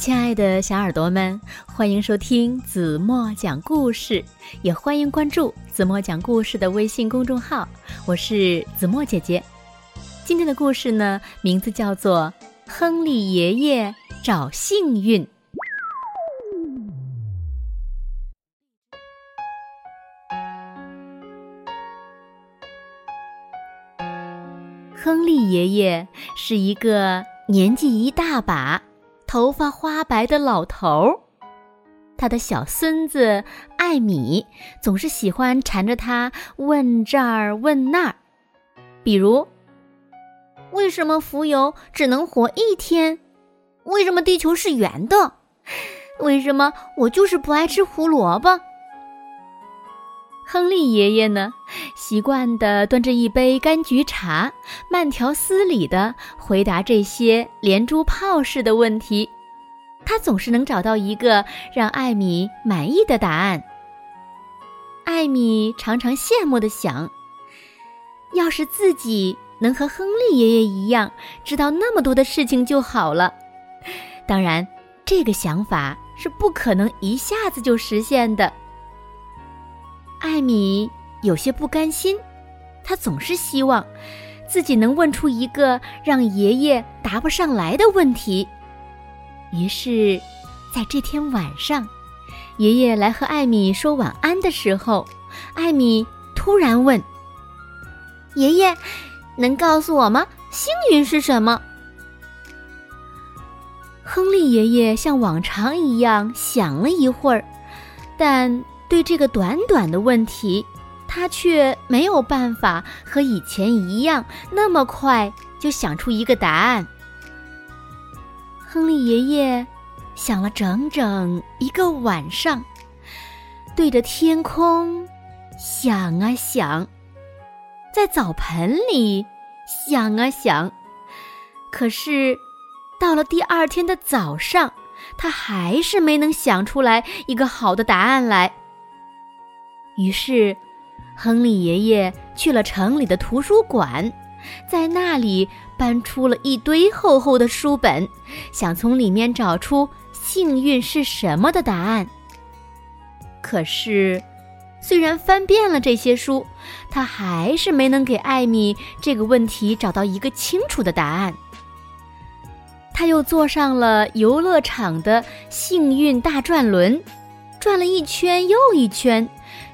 亲爱的小耳朵们，欢迎收听子墨讲故事，也欢迎关注子墨讲故事的微信公众号。我是子墨姐姐。今天的故事呢，名字叫做《亨利爷爷找幸运》。亨利爷爷是一个年纪一大把。头发花白的老头儿，他的小孙子艾米总是喜欢缠着他问这儿问那儿，比如：为什么浮游只能活一天？为什么地球是圆的？为什么我就是不爱吃胡萝卜？亨利爷爷呢，习惯地端着一杯柑橘茶，慢条斯理地回答这些连珠炮似的问题。他总是能找到一个让艾米满意的答案。艾米常常羡慕地想：要是自己能和亨利爷爷一样，知道那么多的事情就好了。当然，这个想法是不可能一下子就实现的。艾米有些不甘心，他总是希望自己能问出一个让爷爷答不上来的问题。于是，在这天晚上，爷爷来和艾米说晚安的时候，艾米突然问：“爷爷，能告诉我吗？幸运是什么？”亨利爷爷像往常一样想了一会儿，但。对这个短短的问题，他却没有办法和以前一样那么快就想出一个答案。亨利爷爷想了整整一个晚上，对着天空想啊想，在澡盆里想啊想，可是到了第二天的早上，他还是没能想出来一个好的答案来。于是，亨利爷爷去了城里的图书馆，在那里搬出了一堆厚厚的书本，想从里面找出幸运是什么的答案。可是，虽然翻遍了这些书，他还是没能给艾米这个问题找到一个清楚的答案。他又坐上了游乐场的幸运大转轮，转了一圈又一圈。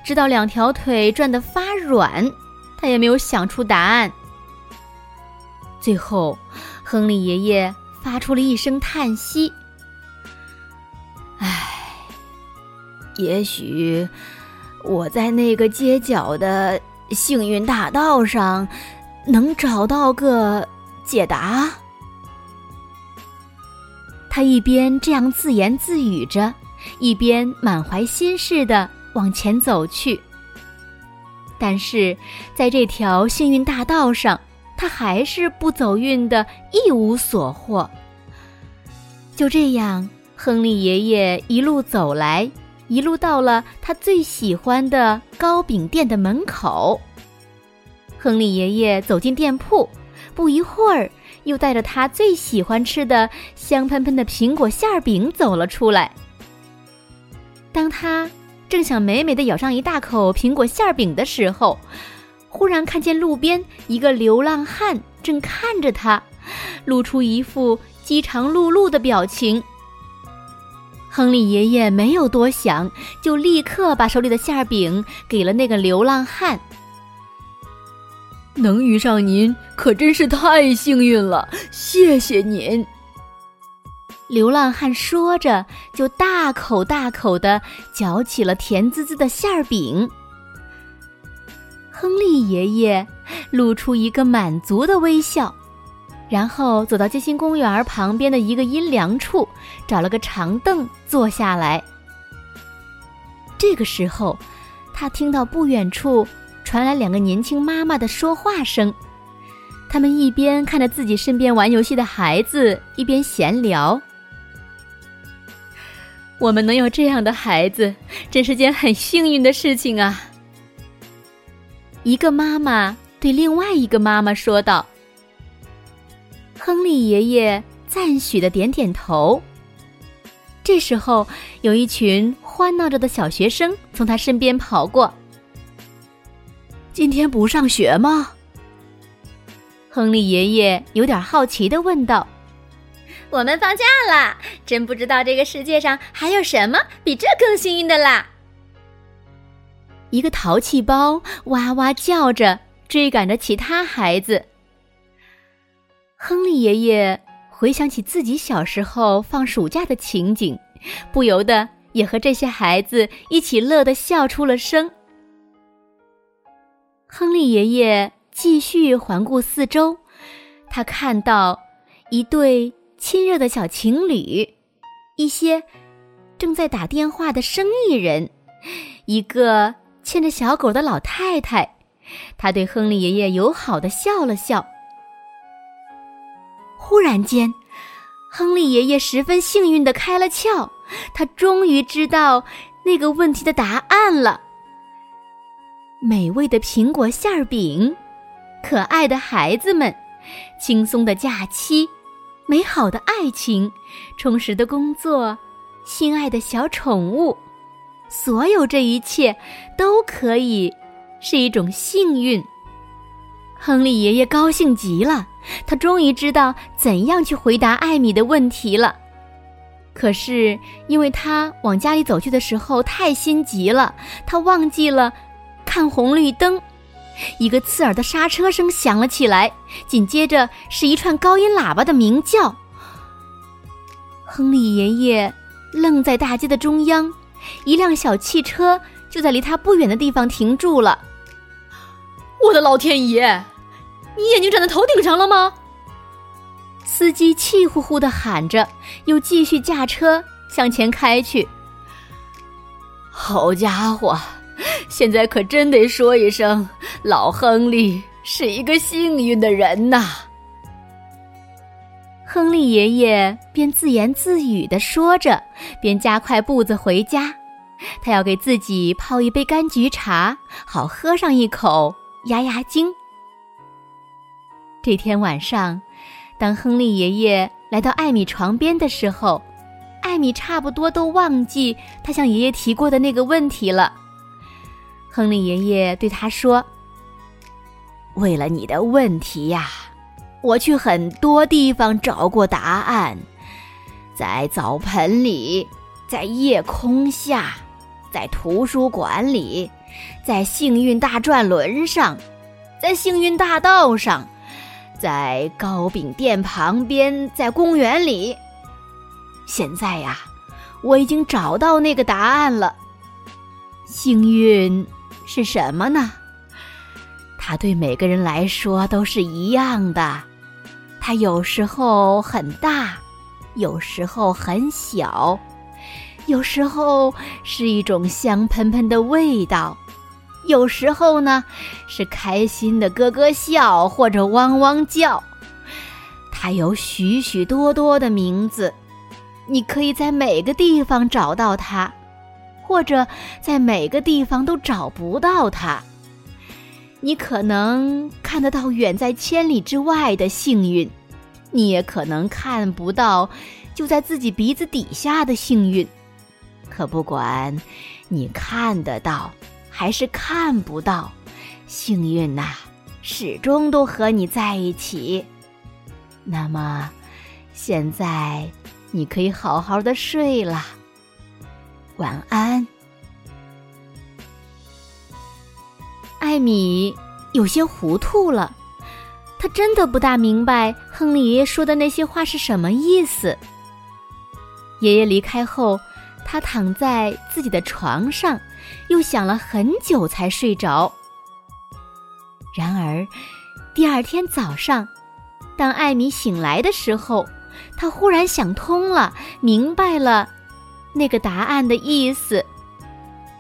直到两条腿转得发软，他也没有想出答案。最后，亨利爷爷发出了一声叹息：“唉，也许我在那个街角的幸运大道上能找到个解答。”他一边这样自言自语着，一边满怀心事的。往前走去，但是在这条幸运大道上，他还是不走运的，一无所获。就这样，亨利爷爷一路走来，一路到了他最喜欢的糕饼店的门口。亨利爷爷走进店铺，不一会儿，又带着他最喜欢吃的香喷喷的苹果馅饼走了出来。当他。正想美美的咬上一大口苹果馅饼的时候，忽然看见路边一个流浪汉正看着他，露出一副饥肠辘辘的表情。亨利爷爷没有多想，就立刻把手里的馅饼给了那个流浪汉。能遇上您可真是太幸运了，谢谢您。流浪汉说着，就大口大口的嚼起了甜滋滋的馅儿饼。亨利爷爷露出一个满足的微笑，然后走到街心公园旁边的一个阴凉处，找了个长凳坐下来。这个时候，他听到不远处传来两个年轻妈妈的说话声，他们一边看着自己身边玩游戏的孩子，一边闲聊。我们能有这样的孩子，真是件很幸运的事情啊！一个妈妈对另外一个妈妈说道。亨利爷爷赞许的点点头。这时候，有一群欢闹着的小学生从他身边跑过。今天不上学吗？亨利爷爷有点好奇的问道。“我们放假了，真不知道这个世界上还有什么比这更幸运的啦！”一个淘气包哇哇叫着，追赶着其他孩子。亨利爷爷回想起自己小时候放暑假的情景，不由得也和这些孩子一起乐得笑出了声。亨利爷爷继续环顾四周，他看到一对亲热的小情侣，一些正在打电话的生意人，一个牵着小狗的老太太。他对亨利爷爷友好的笑了笑。忽然间，亨利爷爷十分幸运的开了窍，他终于知道那个问题的答案了。美味的苹果馅儿饼，可爱的孩子们，轻松的假期，美好的爱情，充实的工作，心爱的小宠物，所有这一切都可以是一种幸运。亨利爷爷高兴极了。他终于知道怎样去回答艾米的问题了，可是因为他往家里走去的时候太心急了，他忘记了看红绿灯。一个刺耳的刹车声响了起来，紧接着是一串高音喇叭的鸣叫。亨利爷爷愣在大街的中央，一辆小汽车就在离他不远的地方停住了。我的老天爷！你眼睛长在头顶上了吗？司机气呼呼的喊着，又继续驾车向前开去。好家伙，现在可真得说一声，老亨利是一个幸运的人呐！亨利爷爷边自言自语的说着，边加快步子回家。他要给自己泡一杯柑橘茶，好喝上一口压压惊。这天晚上，当亨利爷爷来到艾米床边的时候，艾米差不多都忘记他向爷爷提过的那个问题了。亨利爷爷对他说：“为了你的问题呀，我去很多地方找过答案，在澡盆里，在夜空下，在图书馆里，在幸运大转轮上，在幸运大道上。”在糕饼店旁边，在公园里。现在呀，我已经找到那个答案了。幸运是什么呢？它对每个人来说都是一样的。它有时候很大，有时候很小，有时候是一种香喷喷的味道。有时候呢，是开心的咯咯笑或者汪汪叫。它有许许多多的名字，你可以在每个地方找到它，或者在每个地方都找不到它。你可能看得到远在千里之外的幸运，你也可能看不到就在自己鼻子底下的幸运。可不管你看得到。还是看不到，幸运呐，始终都和你在一起。那么，现在你可以好好的睡了，晚安。艾米有些糊涂了，他真的不大明白亨利爷爷说的那些话是什么意思。爷爷离开后，他躺在自己的床上。又想了很久才睡着。然而，第二天早上，当艾米醒来的时候，他忽然想通了，明白了那个答案的意思。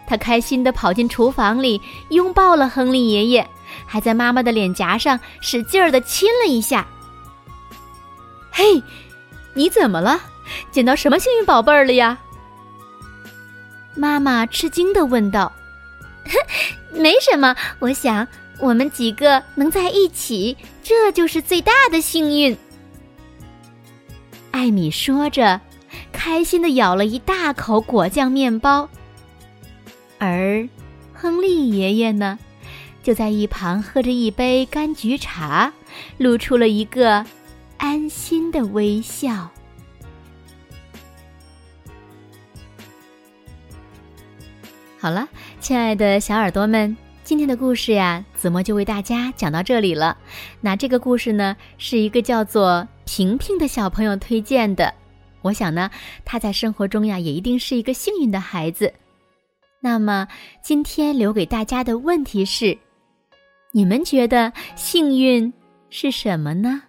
他开心地跑进厨房里，拥抱了亨利爷爷，还在妈妈的脸颊上使劲儿地亲了一下。“嘿，你怎么了？捡到什么幸运宝贝儿了呀？”妈妈吃惊地问道：“ 没什么，我想我们几个能在一起，这就是最大的幸运。”艾米说着，开心地咬了一大口果酱面包。而亨利爷爷呢，就在一旁喝着一杯柑橘茶，露出了一个安心的微笑。好了，亲爱的小耳朵们，今天的故事呀，子墨就为大家讲到这里了。那这个故事呢，是一个叫做平平的小朋友推荐的。我想呢，他在生活中呀，也一定是一个幸运的孩子。那么，今天留给大家的问题是：你们觉得幸运是什么呢？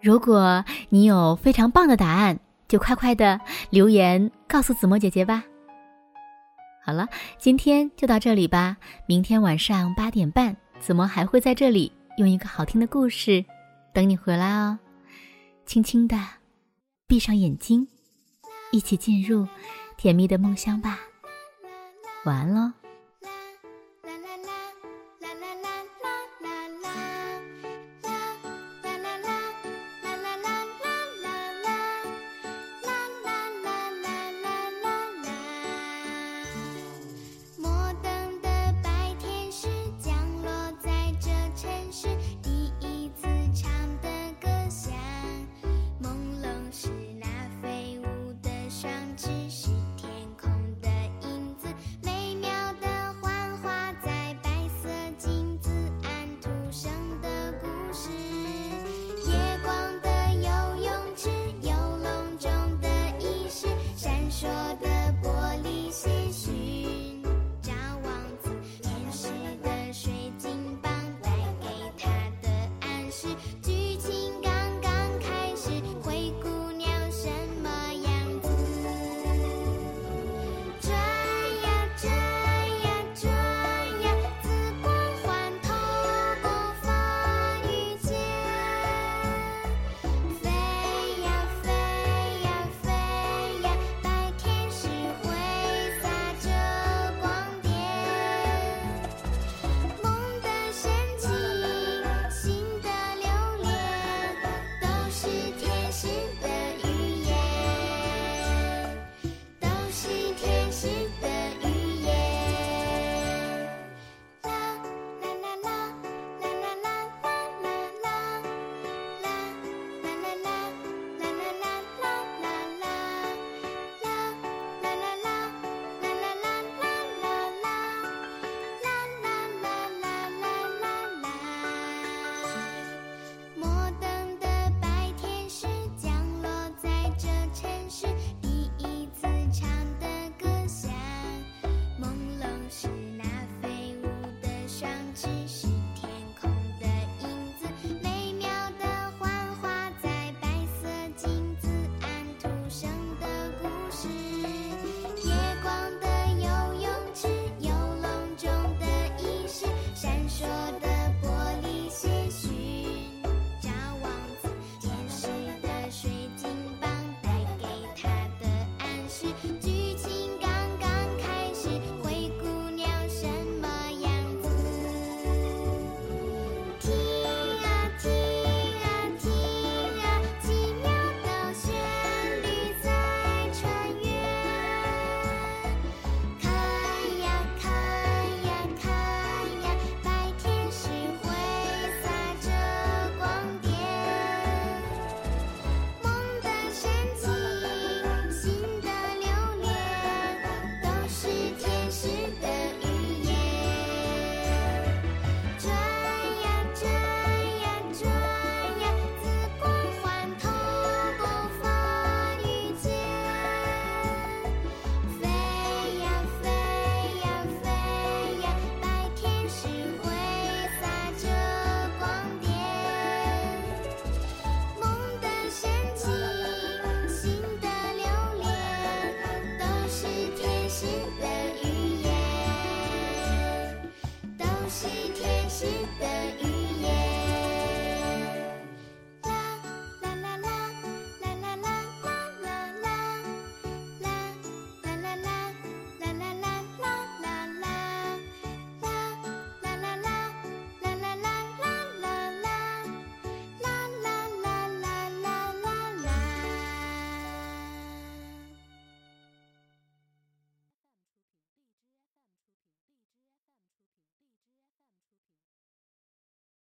如果你有非常棒的答案，就快快的留言告诉子墨姐姐吧。好了，今天就到这里吧。明天晚上八点半，子墨还会在这里用一个好听的故事等你回来哦。轻轻的闭上眼睛，一起进入甜蜜的梦乡吧。晚安喽。